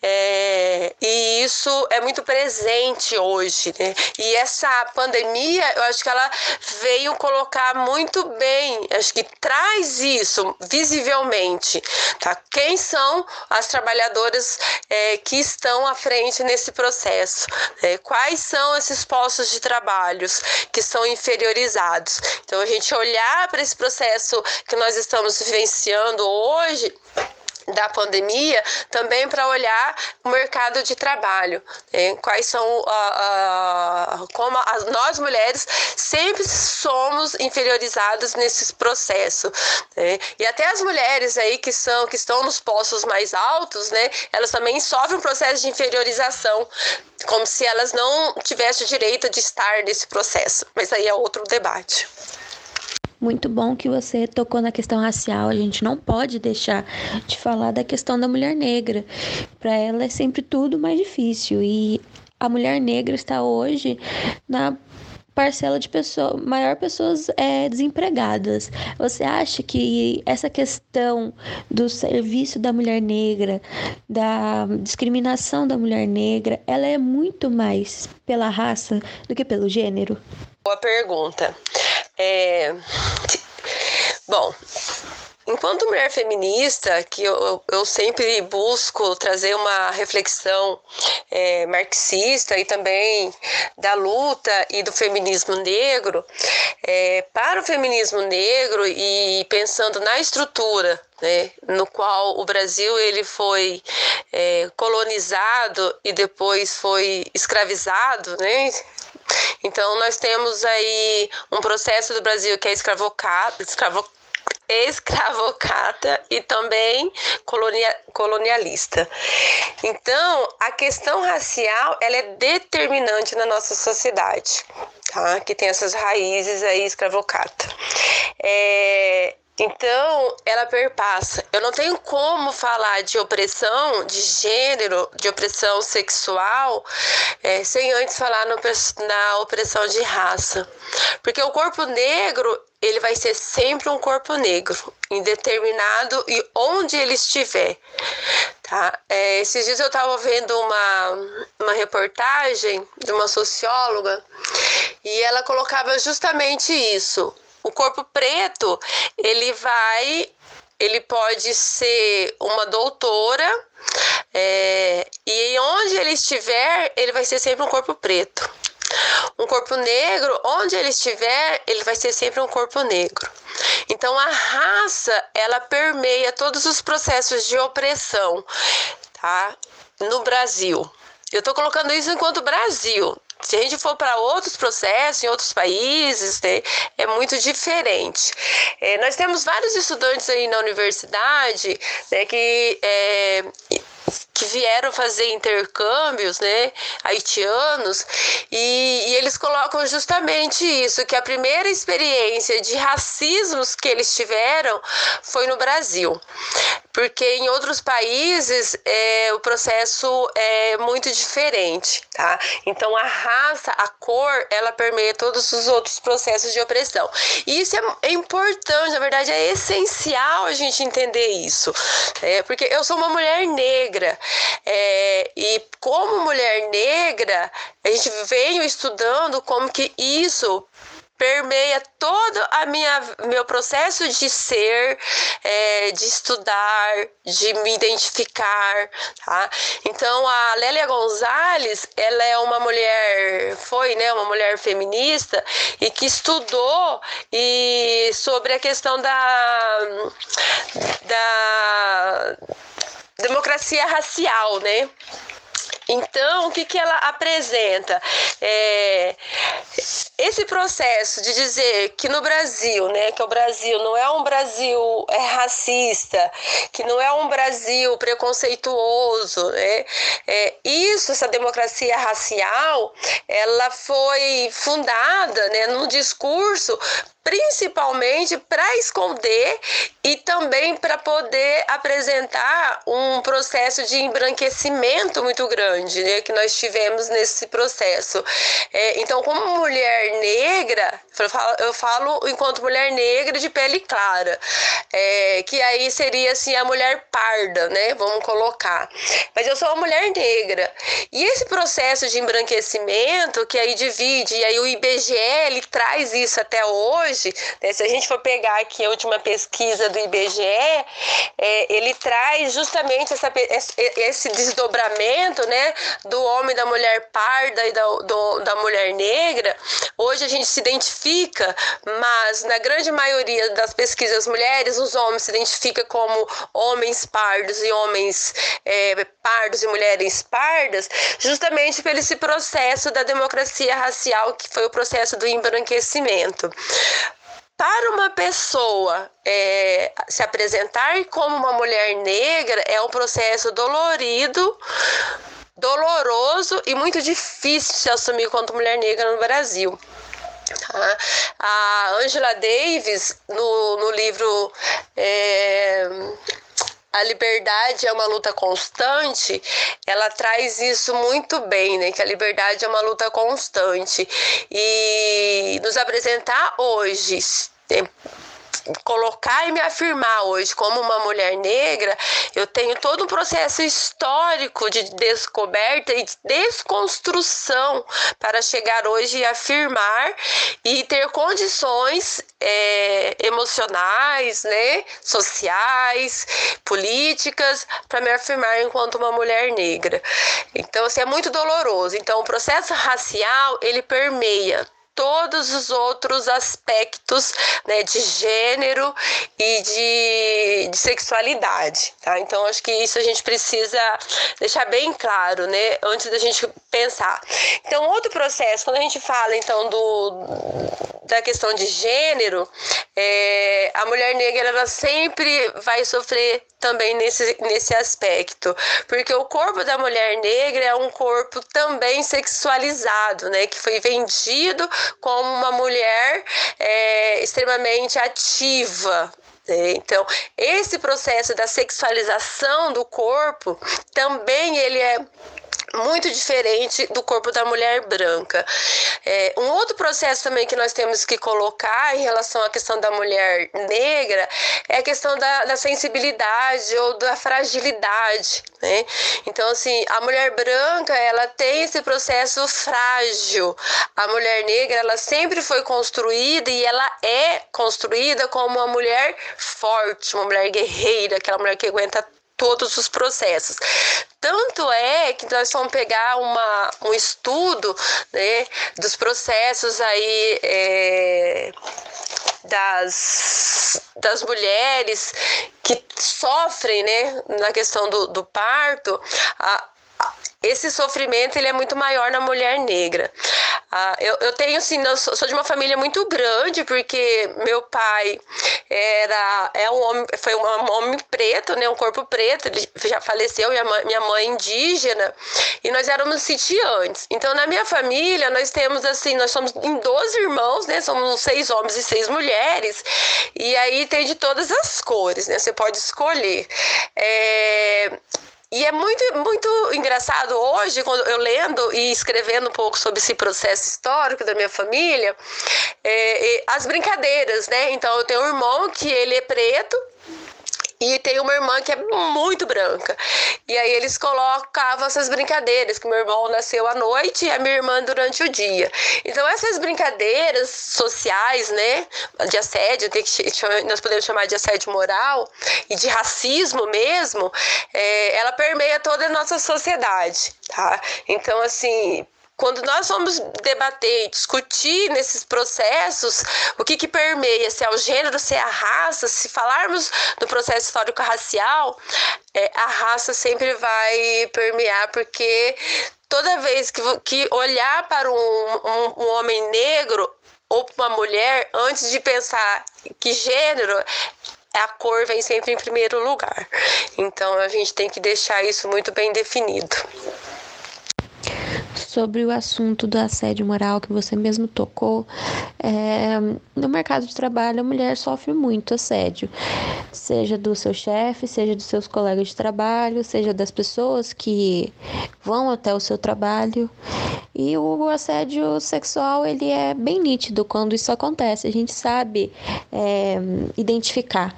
é, e isso é muito presente hoje. Né? E essa pandemia, eu acho que ela veio colocar muito bem, acho que traz isso visivelmente. Tá? Quem são as trabalhadoras é, que estão à frente nesse processo? É, quais são esses postos de trabalhos que são inferiorizados. Então, a gente olhar para esse processo que nós estamos vivenciando hoje da pandemia também para olhar o mercado de trabalho né? quais são uh, uh, como as, nós mulheres sempre somos inferiorizadas nesse processo né? e até as mulheres aí que são que estão nos postos mais altos né elas também sofrem um processo de inferiorização como se elas não tivessem direito de estar nesse processo. Mas aí é outro debate. Muito bom que você tocou na questão racial. A gente não pode deixar de falar da questão da mulher negra. Para ela é sempre tudo mais difícil e a mulher negra está hoje na parcela de pessoas, maior pessoas é, desempregadas. Você acha que essa questão do serviço da mulher negra, da discriminação da mulher negra, ela é muito mais pela raça do que pelo gênero? Boa pergunta. É... Bom, Enquanto mulher feminista, que eu, eu sempre busco trazer uma reflexão é, marxista e também da luta e do feminismo negro, é, para o feminismo negro e pensando na estrutura né, no qual o Brasil ele foi é, colonizado e depois foi escravizado, né? Então nós temos aí um processo do Brasil que é escravocado, escravocado escravocata e também colonia, colonialista. Então, a questão racial ela é determinante na nossa sociedade, tá? Que tem essas raízes aí escravocata. É, então, ela perpassa. Eu não tenho como falar de opressão de gênero, de opressão sexual, é, sem antes falar no, na opressão de raça. Porque o corpo negro, ele vai ser sempre um corpo negro, indeterminado e onde ele estiver. Tá? É, esses dias eu estava vendo uma, uma reportagem de uma socióloga e ela colocava justamente isso o corpo preto, ele vai, ele pode ser uma doutora, é, e onde ele estiver, ele vai ser sempre um corpo preto. Um corpo negro, onde ele estiver, ele vai ser sempre um corpo negro. Então a raça, ela permeia todos os processos de opressão, tá? No Brasil. Eu estou colocando isso enquanto Brasil, se a gente for para outros processos em outros países, né, é muito diferente. É, nós temos vários estudantes aí na universidade né, que é, que vieram fazer intercâmbios, né, haitianos, e, e, eles colocam justamente isso, que a primeira experiência de racismos que eles tiveram foi no Brasil. Porque em outros países é, o processo é muito diferente, tá? Então a raça, a cor, ela permeia todos os outros processos de opressão. E isso é, é importante, na verdade é essencial a gente entender isso. É, porque eu sou uma mulher negra, é, e como mulher negra, a gente veio estudando como que isso permeia todo a minha meu processo de ser, é, de estudar, de me identificar, tá? Então a Lélia Gonzalez, ela é uma mulher, foi, né, uma mulher feminista e que estudou e sobre a questão da da democracia racial, né? Então, o que, que ela apresenta? É, esse processo de dizer que no Brasil, né, que o Brasil não é um Brasil é, racista, que não é um Brasil preconceituoso, né, é, isso, essa democracia racial, ela foi fundada né, num discurso principalmente para esconder e também para poder apresentar um processo de embranquecimento muito grande né, que nós tivemos nesse processo. É, então, como mulher negra, eu falo, eu falo, enquanto mulher negra de pele clara, é, que aí seria assim a mulher parda, né? Vamos colocar. Mas eu sou uma mulher negra. E esse processo de embranquecimento que aí divide, e aí o IBGE traz isso até hoje hoje, né, se a gente for pegar aqui a última pesquisa do IBGE, é, ele traz justamente essa, esse desdobramento né, do homem, da mulher parda e da, do, da mulher negra. Hoje a gente se identifica, mas na grande maioria das pesquisas mulheres, os homens se identificam como homens pardos e homens é, pardos e mulheres pardas, justamente pelo esse processo da democracia racial, que foi o processo do embranquecimento para uma pessoa é, se apresentar como uma mulher negra é um processo dolorido, doloroso e muito difícil se assumir quanto mulher negra no Brasil. Tá? A Angela Davis, no, no livro é, a liberdade é uma luta constante, ela traz isso muito bem, né? Que a liberdade é uma luta constante. E nos apresentar hoje colocar e me afirmar hoje como uma mulher negra, eu tenho todo um processo histórico de descoberta e de desconstrução para chegar hoje e afirmar e ter condições é, emocionais, né, sociais, políticas para me afirmar enquanto uma mulher negra. Então, assim, é muito doloroso. Então, o processo racial ele permeia todos os outros aspectos né, de gênero e de, de, sexualidade, tá? Então acho que isso a gente precisa deixar bem claro, né, antes da gente pensar. Então outro processo, quando a gente fala então do da questão de gênero, é, a mulher negra ela sempre vai sofrer também nesse, nesse aspecto, porque o corpo da mulher negra é um corpo também sexualizado, né, que foi vendido como uma mulher é, extremamente ativa, então, esse processo da sexualização do corpo também ele é muito diferente do corpo da mulher branca. É, um outro processo também que nós temos que colocar em relação à questão da mulher negra é a questão da, da sensibilidade ou da fragilidade, né? Então, assim, a mulher branca, ela tem esse processo frágil. A mulher negra, ela sempre foi construída e ela é construída como uma mulher forte, uma mulher guerreira, aquela mulher que aguenta todos os processos. Tanto é que nós vamos pegar uma, um estudo né, dos processos aí é, das, das mulheres que sofrem né, na questão do, do parto. A, esse sofrimento ele é muito maior na mulher negra. Ah, eu, eu tenho assim, eu sou, de uma família muito grande porque meu pai era é um homem, foi um, um homem preto, né, um corpo preto, ele já faleceu, minha mãe, minha mãe indígena e nós éramos sitiantes. Então na minha família nós temos assim, nós somos em 12 irmãos, né, somos seis homens e seis mulheres e aí tem de todas as cores, né, você pode escolher. É, e é muito, muito engraçado hoje, quando eu lendo e escrevendo um pouco sobre esse processo histórico da minha família, é, as brincadeiras, né? Então, eu tenho um irmão que ele é preto, e tem uma irmã que é muito branca. E aí eles colocavam essas brincadeiras, que meu irmão nasceu à noite e a minha irmã durante o dia. Então essas brincadeiras sociais, né, de assédio, nós podemos chamar de assédio moral e de racismo mesmo, é, ela permeia toda a nossa sociedade, tá? Então assim, quando nós vamos debater e discutir nesses processos o que, que permeia, se é o gênero, se é a raça, se falarmos do processo histórico-racial, é, a raça sempre vai permear, porque toda vez que, que olhar para um, um, um homem negro ou para uma mulher, antes de pensar que gênero, a cor vem sempre em primeiro lugar. Então a gente tem que deixar isso muito bem definido sobre o assunto do assédio moral que você mesmo tocou. É, no mercado de trabalho, a mulher sofre muito assédio, seja do seu chefe, seja dos seus colegas de trabalho, seja das pessoas que vão até o seu trabalho. E o assédio sexual ele é bem nítido quando isso acontece. A gente sabe é, identificar.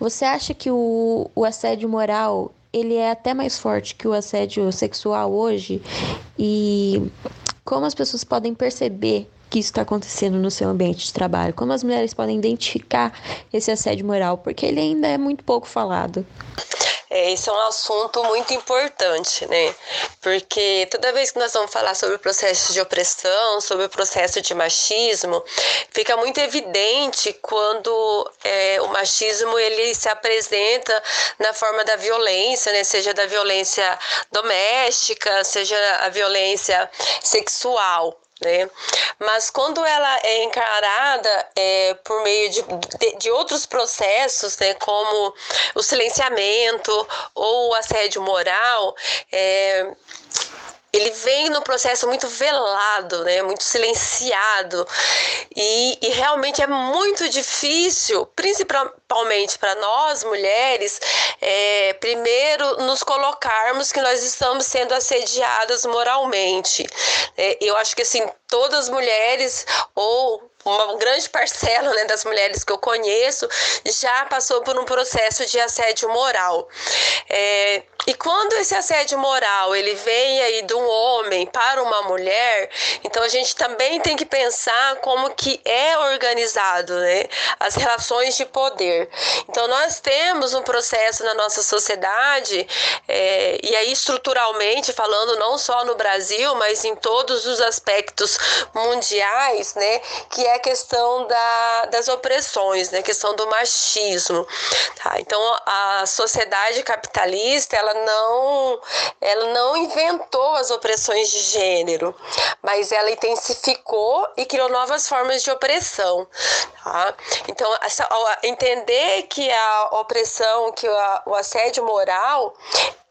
Você acha que o, o assédio moral ele é até mais forte que o assédio sexual hoje. E como as pessoas podem perceber que isso está acontecendo no seu ambiente de trabalho, como as mulheres podem identificar esse assédio moral, porque ele ainda é muito pouco falado. É, esse é um assunto muito importante, né? Porque toda vez que nós vamos falar sobre o processo de opressão, sobre o processo de machismo, fica muito evidente quando é, o machismo ele se apresenta na forma da violência, né? Seja da violência doméstica, seja a violência sexual. Né? Mas quando ela é encarada é, por meio de, de, de, outros processos, né, como o silenciamento ou o assédio moral, é, ele vem no processo muito velado, né, muito silenciado e, e realmente é muito difícil, principalmente para nós mulheres, é, primeiro nos colocarmos que nós estamos sendo assediadas moralmente. É, eu acho que assim todas as mulheres ou uma grande parcela né, das mulheres que eu conheço já passou por um processo de assédio moral. É, e quando esse assédio moral ele vem aí de um homem para uma mulher, então a gente também tem que pensar como que é organizado, né, as relações de poder. Então nós temos um processo na nossa sociedade é, e aí estruturalmente falando não só no Brasil, mas em todos os aspectos mundiais, né, que é a questão da, das opressões, né, a questão do machismo. Tá? Então a sociedade capitalista ela não, ela não inventou as opressões de gênero, mas ela intensificou e criou novas formas de opressão. Tá? Então, essa, entender que a opressão, que o assédio moral,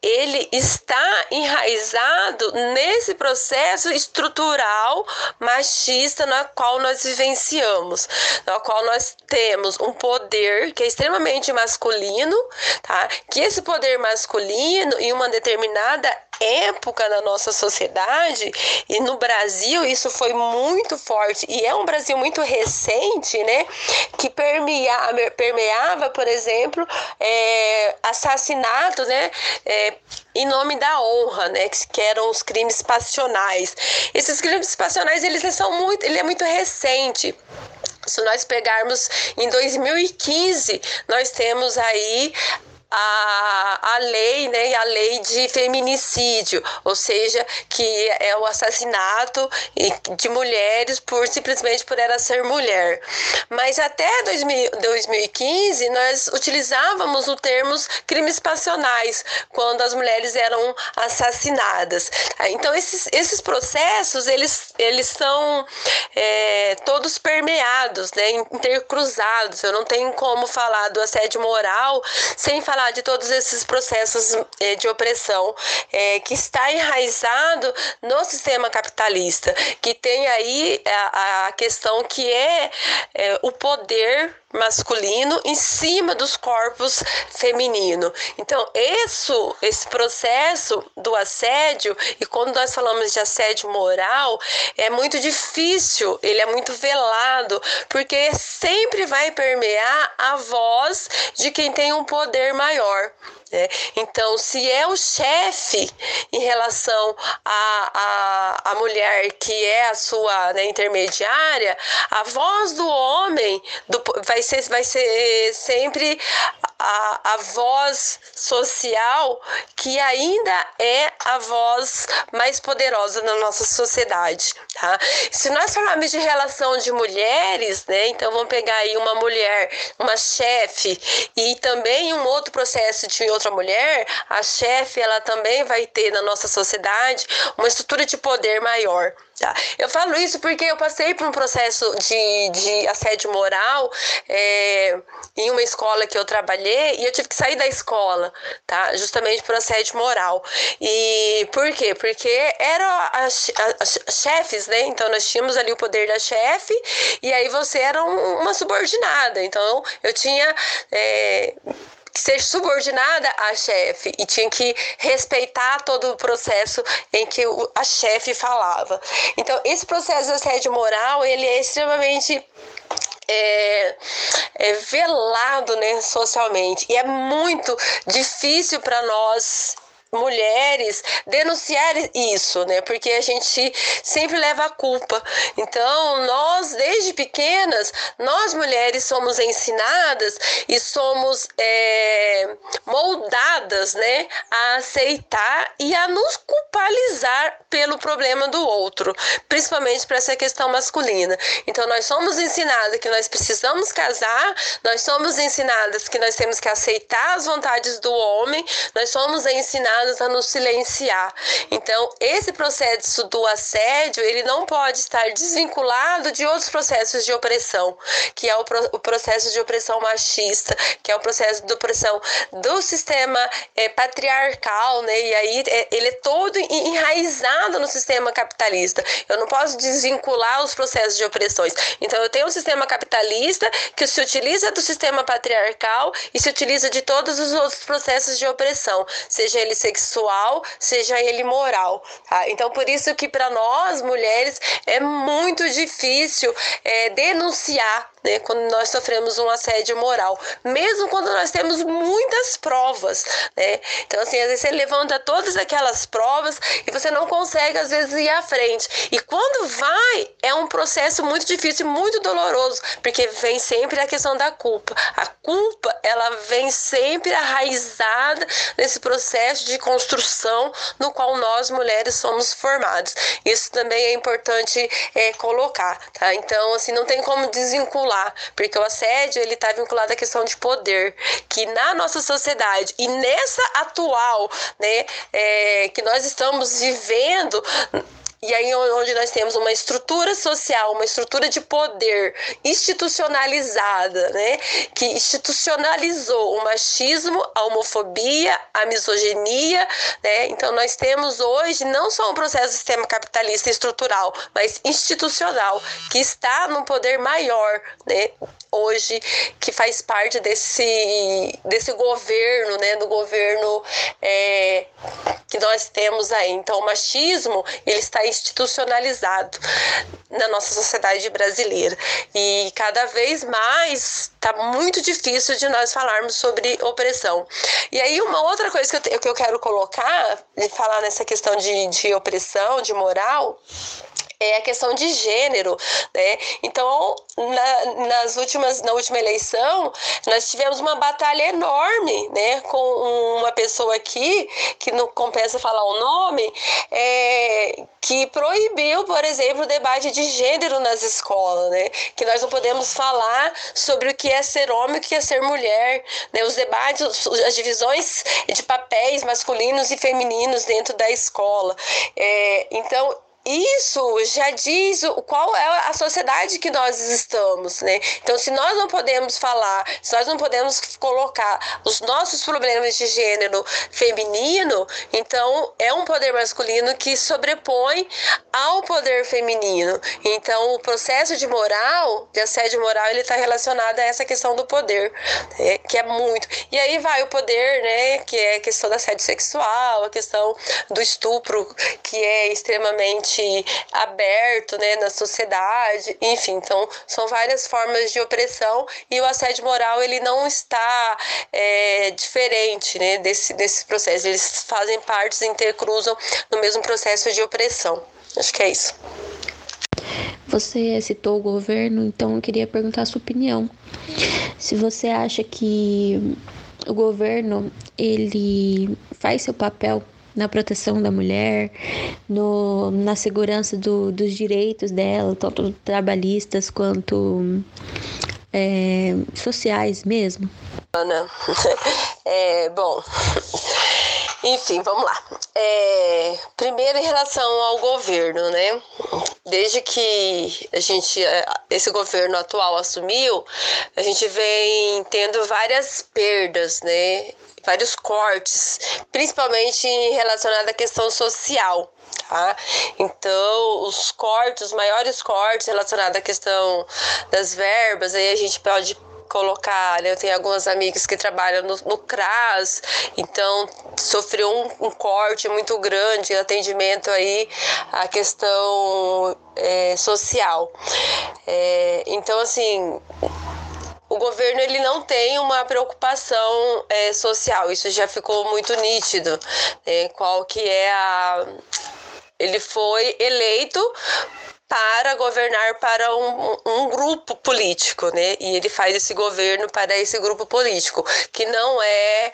ele está enraizado nesse processo estrutural machista na qual nós vivenciamos, na qual nós temos um poder que é extremamente masculino, tá? Que esse poder masculino em uma determinada época na nossa sociedade e no Brasil isso foi muito forte e é um Brasil muito recente, né, que permeava, permeava por exemplo, é, assassinatos, né, é, em nome da honra, né, que, que eram os crimes passionais. Esses crimes passionais eles são muito, ele é muito recente. Se nós pegarmos em 2015, nós temos aí a, a lei, né, a lei de feminicídio, ou seja, que é o assassinato de mulheres por simplesmente por ela ser mulher. Mas até 2000, 2015 nós utilizávamos o termo crimes passionais quando as mulheres eram assassinadas. Então esses, esses processos eles, eles são é, todos permeados, né, intercruzados. Eu não tenho como falar do assédio moral sem falar falar de todos esses processos eh, de opressão é, que está enraizado no sistema capitalista, que tem aí a, a questão que é, é o poder masculino em cima dos corpos feminino. Então, isso, esse processo do assédio, e quando nós falamos de assédio moral, é muito difícil, ele é muito velado, porque sempre vai permear a voz de quem tem um poder maior. Né? Então, se é o chefe em relação à a, a, a, mulher que é a sua né, intermediária, a voz do homem do, vai, ser, vai ser sempre a, a voz social que ainda é a voz mais poderosa na nossa sociedade. Tá? Se nós falarmos de relação de mulheres, né, então vamos pegar aí uma mulher, uma chefe e também um outro processo de outra mulher, a chefe ela também vai ter na nossa sociedade uma estrutura de poder maior. Tá? Eu falo isso porque eu passei por um processo de, de assédio moral é, em uma escola que eu trabalhei e eu tive que sair da escola, tá? Justamente por assédio moral. E por quê? Porque eram as, as, as chefes, né? Então nós tínhamos ali o poder da chefe e aí você era um, uma subordinada. Então eu tinha. É, ser subordinada à chefe e tinha que respeitar todo o processo em que a chefe falava. Então, esse processo de assédio moral, ele é extremamente é, é, velado né, socialmente e é muito difícil para nós mulheres denunciar isso, né? Porque a gente sempre leva a culpa. Então, nós, desde pequenas, nós mulheres somos ensinadas e somos é, moldadas, né? A aceitar e a nos culpabilizar pelo problema do outro, principalmente para essa questão masculina. Então, nós somos ensinadas que nós precisamos casar, nós somos ensinadas que nós temos que aceitar as vontades do homem, nós somos ensinadas ensinados a nos silenciar. Então, esse processo do assédio, ele não pode estar desvinculado de outros processos de opressão, que é o, pro, o processo de opressão machista, que é o processo de opressão do sistema é, patriarcal, né? E aí é, ele é todo enraizado no sistema capitalista. Eu não posso desvincular os processos de opressões. Então, eu tenho um sistema capitalista que se utiliza do sistema patriarcal e se utiliza de todos os outros processos de opressão, seja ele sexual, seja ele moral. Tá? Então, por isso que para nós mulheres é muito difícil é, denunciar né, quando nós sofremos um assédio moral, mesmo quando nós temos muitas provas, né? Então, assim, às vezes você levanta todas aquelas provas e você não consegue, às vezes, ir à frente. E quando vai, é um processo muito difícil muito doloroso, porque vem sempre a questão da culpa. A culpa, ela vem sempre arraizada nesse processo de construção no qual nós, mulheres, somos formadas. Isso também é importante é, colocar, tá? Então, assim, não tem como desvincular porque o assédio ele está vinculado à questão de poder, que na nossa sociedade e nessa atual, né, é, que nós estamos vivendo e aí, onde nós temos uma estrutura social, uma estrutura de poder institucionalizada, né? Que institucionalizou o machismo, a homofobia, a misoginia, né? Então, nós temos hoje não só um processo do sistema capitalista estrutural, mas institucional, que está num poder maior, né? hoje que faz parte desse, desse governo, né, do governo é, que nós temos aí. Então, o machismo ele está institucionalizado na nossa sociedade brasileira e cada vez mais está muito difícil de nós falarmos sobre opressão. E aí uma outra coisa que eu, que eu quero colocar, de falar nessa questão de, de opressão, de moral, é a questão de gênero, né? Então, na, nas últimas, na última eleição, nós tivemos uma batalha enorme, né, com uma pessoa aqui que não compensa falar o nome, é, que proibiu, por exemplo, o debate de gênero nas escolas, né? Que nós não podemos falar sobre o que é ser homem, o que é ser mulher, né? Os debates, as divisões de papéis masculinos e femininos dentro da escola. É, então isso já diz o, qual é a sociedade que nós estamos, né? Então, se nós não podemos falar, se nós não podemos colocar os nossos problemas de gênero feminino, então é um poder masculino que sobrepõe ao poder feminino. Então, o processo de moral, de assédio moral, ele está relacionado a essa questão do poder, né? que é muito. E aí vai o poder, né? Que é a questão do assédio sexual, a questão do estupro, que é extremamente aberto né, na sociedade, enfim, então são várias formas de opressão e o assédio moral ele não está é, diferente né, desse, desse processo, eles fazem parte, intercruzam no mesmo processo de opressão. Acho que é isso. Você citou o governo, então eu queria perguntar a sua opinião. Se você acha que o governo ele faz seu papel na proteção da mulher, no, na segurança do, dos direitos dela, tanto trabalhistas quanto é, sociais mesmo? Ana, é, bom, enfim, vamos lá. É, primeiro, em relação ao governo, né? Desde que a gente, é, esse governo atual assumiu, a gente vem tendo várias perdas, né? vários cortes, principalmente relacionado à questão social. Tá? Então, os cortes, os maiores cortes relacionados à questão das verbas, aí a gente pode colocar, né? Eu tenho algumas amigas que trabalham no, no CRAS, então sofreu um, um corte muito grande atendimento aí à questão é, social. É, então, assim, o governo ele não tem uma preocupação é, social. Isso já ficou muito nítido. Né? Qual que é a ele foi eleito para governar para um, um, grupo político, né? E ele faz esse governo para esse grupo político, que não é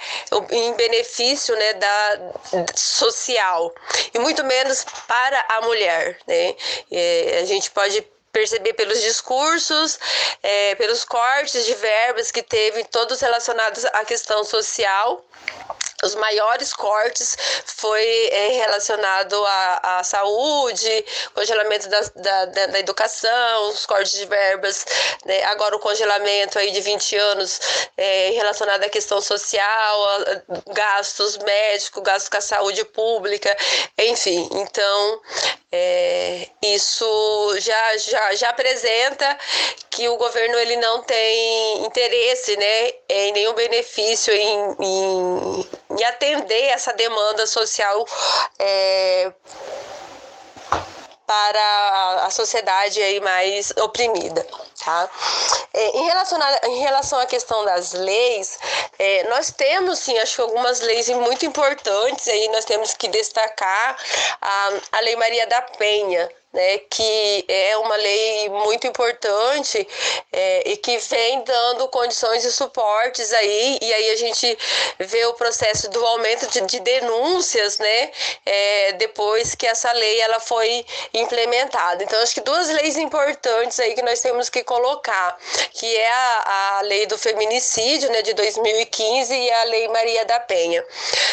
em benefício, né, da social e muito menos para a mulher, né? E a gente pode perceber pelos discursos, é, pelos cortes de verbas que teve, todos relacionados à questão social os maiores cortes foi é, relacionado à, à, saúde, congelamento da, da, da, educação, os cortes de verbas, né? agora o congelamento aí de 20 anos é, relacionado à questão social, a, gastos médicos, gastos com a saúde pública, enfim, então é, isso já, já, já apresenta que o governo ele não tem interesse né, em nenhum benefício em, em, em atender essa demanda social é, para a sociedade aí mais oprimida, tá? É, em, relação a, em relação à questão das leis, é, nós temos sim, acho que algumas leis muito importantes aí nós temos que destacar a, a Lei Maria da Penha, né, que é uma lei muito importante é, e que vem dando condições e suportes aí, e aí a gente vê o processo do aumento de, de denúncias, né, é, depois que essa lei ela foi implementada. Então, acho que duas leis importantes aí que nós temos que colocar, que é a, a lei do feminicídio, né, de 2015 e a lei Maria da Penha.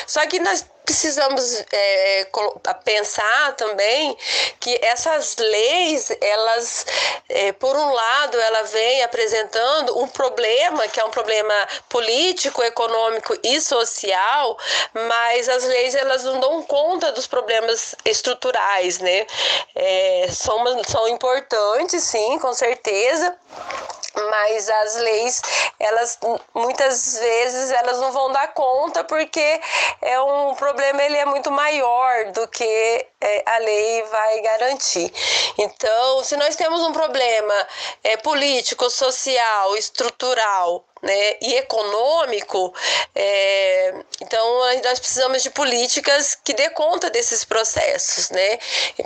Só que nós precisamos é, pensar também que essas leis, elas, é, por um lado, ela vem apresentando um problema, que é um problema político, econômico e social, mas as leis elas não dão conta dos problemas estruturais, né? É, são, são importantes, sim, com certeza, mas as leis elas muitas vezes elas não vão dar conta porque é um problema ele é muito maior do que é, a lei vai garantir. Então se nós temos um problema é, político social estrutural né, e econômico, é, Então, nós precisamos de políticas que dê conta desses processos, né?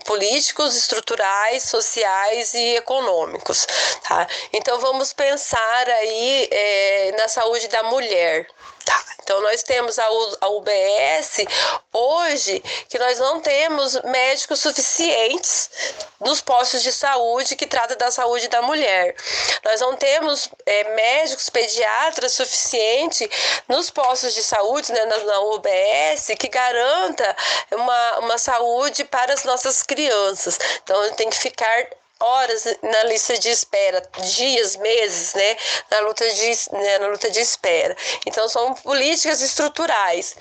Políticos, estruturais, sociais e econômicos, tá? Então, vamos pensar aí é, na saúde da mulher, Tá. Então, nós temos a, UBS hoje que nós não temos médicos suficientes nos postos de saúde que trata da saúde da mulher. Nós não temos é, médicos pediatras suficientes nos postos de saúde, né, na, na UBS, que garanta uma, uma saúde para as nossas crianças. Então, tem que ficar horas na lista de espera, dias, meses, né, na luta de, né, na luta de espera. Então, são políticas estruturais.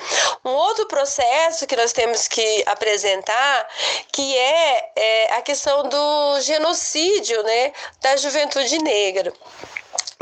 Um outro processo que nós temos que apresentar, que é, é a questão do genocídio, né, da juventude negra.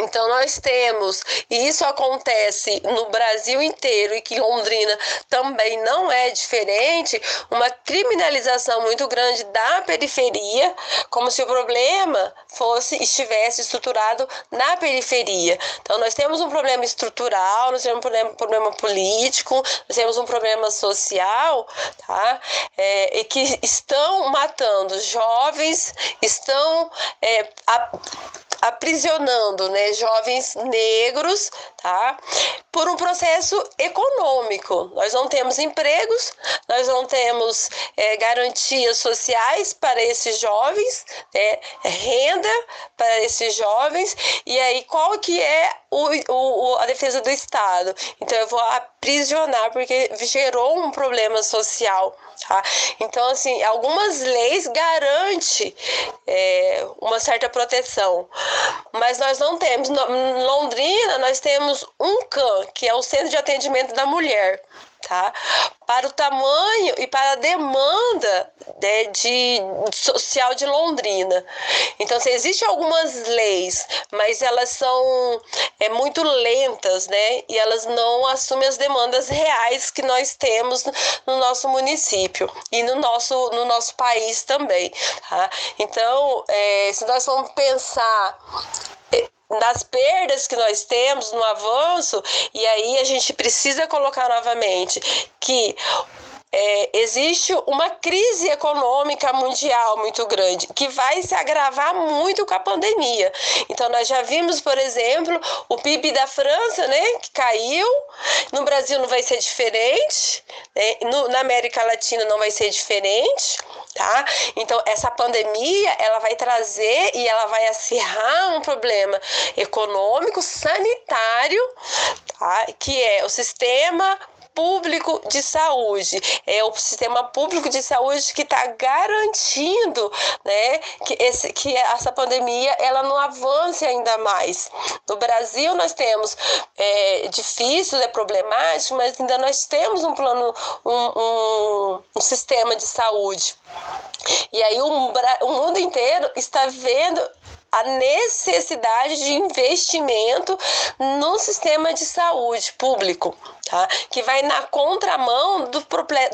Então, nós temos, e isso acontece no Brasil inteiro e que Londrina também não é diferente, uma criminalização muito grande da periferia, como se o problema fosse estivesse estruturado na periferia. Então, nós temos um problema estrutural, nós temos um problema, problema político, nós temos um problema social, tá? É, e que estão matando jovens, estão é, a, aprisionando né, jovens negros, tá? Por um processo econômico. Nós não temos empregos, nós não temos é, garantias sociais para esses jovens, né, renda para esses jovens, e aí qual que é o, o, a defesa do Estado? Então eu vou aprisionar porque gerou um problema social Tá? Então, assim, algumas leis garantem é, uma certa proteção, mas nós não temos. Em Londrina, nós temos um CAN, que é o Centro de Atendimento da Mulher tá? Para o tamanho e para a demanda né, de social de Londrina. Então, se existem algumas leis, mas elas são é, muito lentas, né? E elas não assumem as demandas reais que nós temos no nosso município e no nosso, no nosso país também, tá? Então, é, se nós vamos pensar nas perdas que nós temos no avanço, e aí a gente precisa colocar novamente que é, existe uma crise econômica mundial muito grande, que vai se agravar muito com a pandemia. Então, nós já vimos, por exemplo, o PIB da França, né, que caiu, no Brasil não vai ser diferente, né, no, na América Latina não vai ser diferente, tá? Então, essa pandemia, ela vai trazer e ela vai acirrar um problema econômico, sanitário, tá? que é o sistema público de saúde. É o sistema público de saúde que está garantindo né, que, esse, que essa pandemia ela não avance ainda mais. No Brasil, nós temos é, difícil, é problemático, mas ainda nós temos um plano, um, um, um sistema de saúde. E aí o, o mundo inteiro está vendo a necessidade de investimento no sistema de saúde público, tá? que vai na contramão do,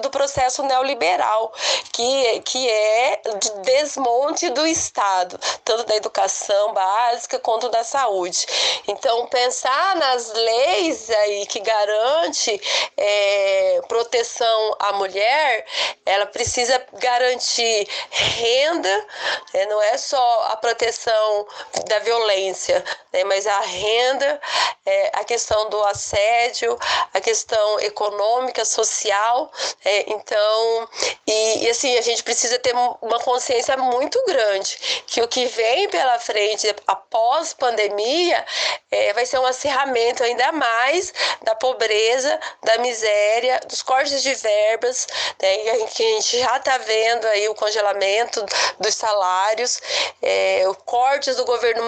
do processo neoliberal, que, que é de desmonte do Estado, tanto da educação básica quanto da saúde. Então, pensar nas leis aí que garante é, proteção à mulher, ela precisa garantir renda, né? não é só a proteção da violência, né? mas a renda, é, a questão do assédio, a questão econômica, social. É, então, e, e, assim, a gente precisa ter uma consciência muito grande que o que vem pela frente após pandemia é, vai ser um acirramento ainda mais da pobreza, da miséria, dos cortes de verbas, né? que a gente já está vendo aí o congelamento dos salários, é, o corte cortes do governo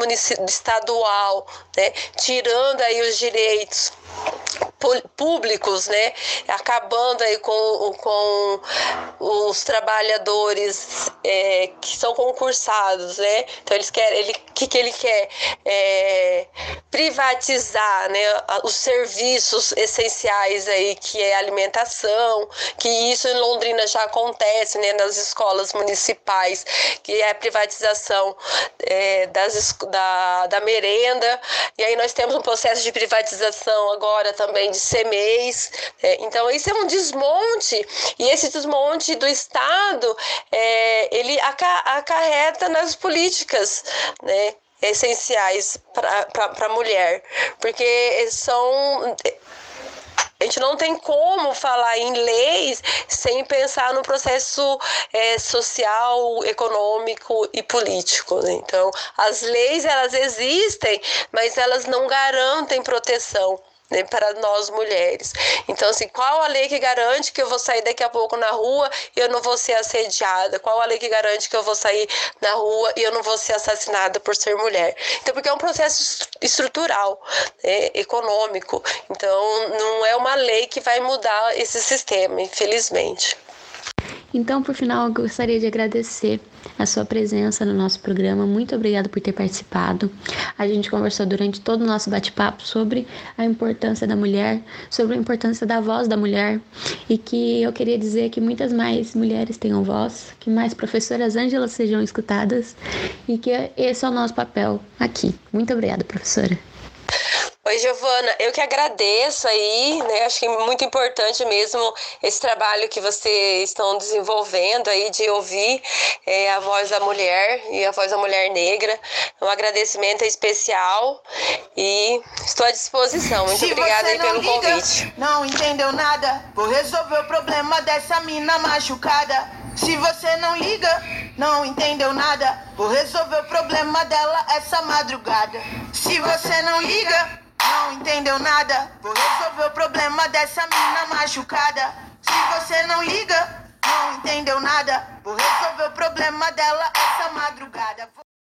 estadual, né, tirando aí os direitos públicos, né, acabando aí com, com os trabalhadores é, que são concursados, né, então eles querem, ele, que que ele quer? É, privatizar, né, os serviços essenciais aí que é alimentação, que isso em Londrina já acontece, né, nas escolas municipais, que é a privatização é, das, da, da merenda, e aí nós temos um processo de privatização agora também de CMEs. Né? Então, isso é um desmonte, e esse desmonte do Estado, é, ele acarreta nas políticas, né? essenciais para a mulher, porque são a gente não tem como falar em leis sem pensar no processo é, social, econômico e político. Né? Então, as leis elas existem, mas elas não garantem proteção né, para nós mulheres. Então, assim, qual a lei que garante que eu vou sair daqui a pouco na rua e eu não vou ser assediada? Qual a lei que garante que eu vou sair na rua e eu não vou ser assassinada por ser mulher? Então, porque é um processo estrutural, né, econômico. Então, não é uma lei que vai mudar esse sistema, infelizmente. Então, por final, eu gostaria de agradecer a sua presença no nosso programa. Muito obrigada por ter participado. A gente conversou durante todo o nosso bate-papo sobre a importância da mulher, sobre a importância da voz da mulher e que eu queria dizer que muitas mais mulheres tenham voz, que mais professoras Ângelas sejam escutadas e que esse é o nosso papel aqui. Muito obrigada, professora. Oi, Giovana, eu que agradeço aí, né? Acho que é muito importante mesmo esse trabalho que vocês estão desenvolvendo aí de ouvir é, a voz da mulher e a voz da mulher negra. Um agradecimento especial e estou à disposição. Muito Se obrigada aí pelo liga, convite. Não entendeu nada? Vou resolver o problema dessa mina machucada. Se você não liga, não entendeu nada? Vou resolver o problema dela essa madrugada. Se você não liga, não entendeu nada? Vou resolver o problema dessa mina machucada. Se você não liga, não entendeu nada? Vou resolver o problema dela essa madrugada.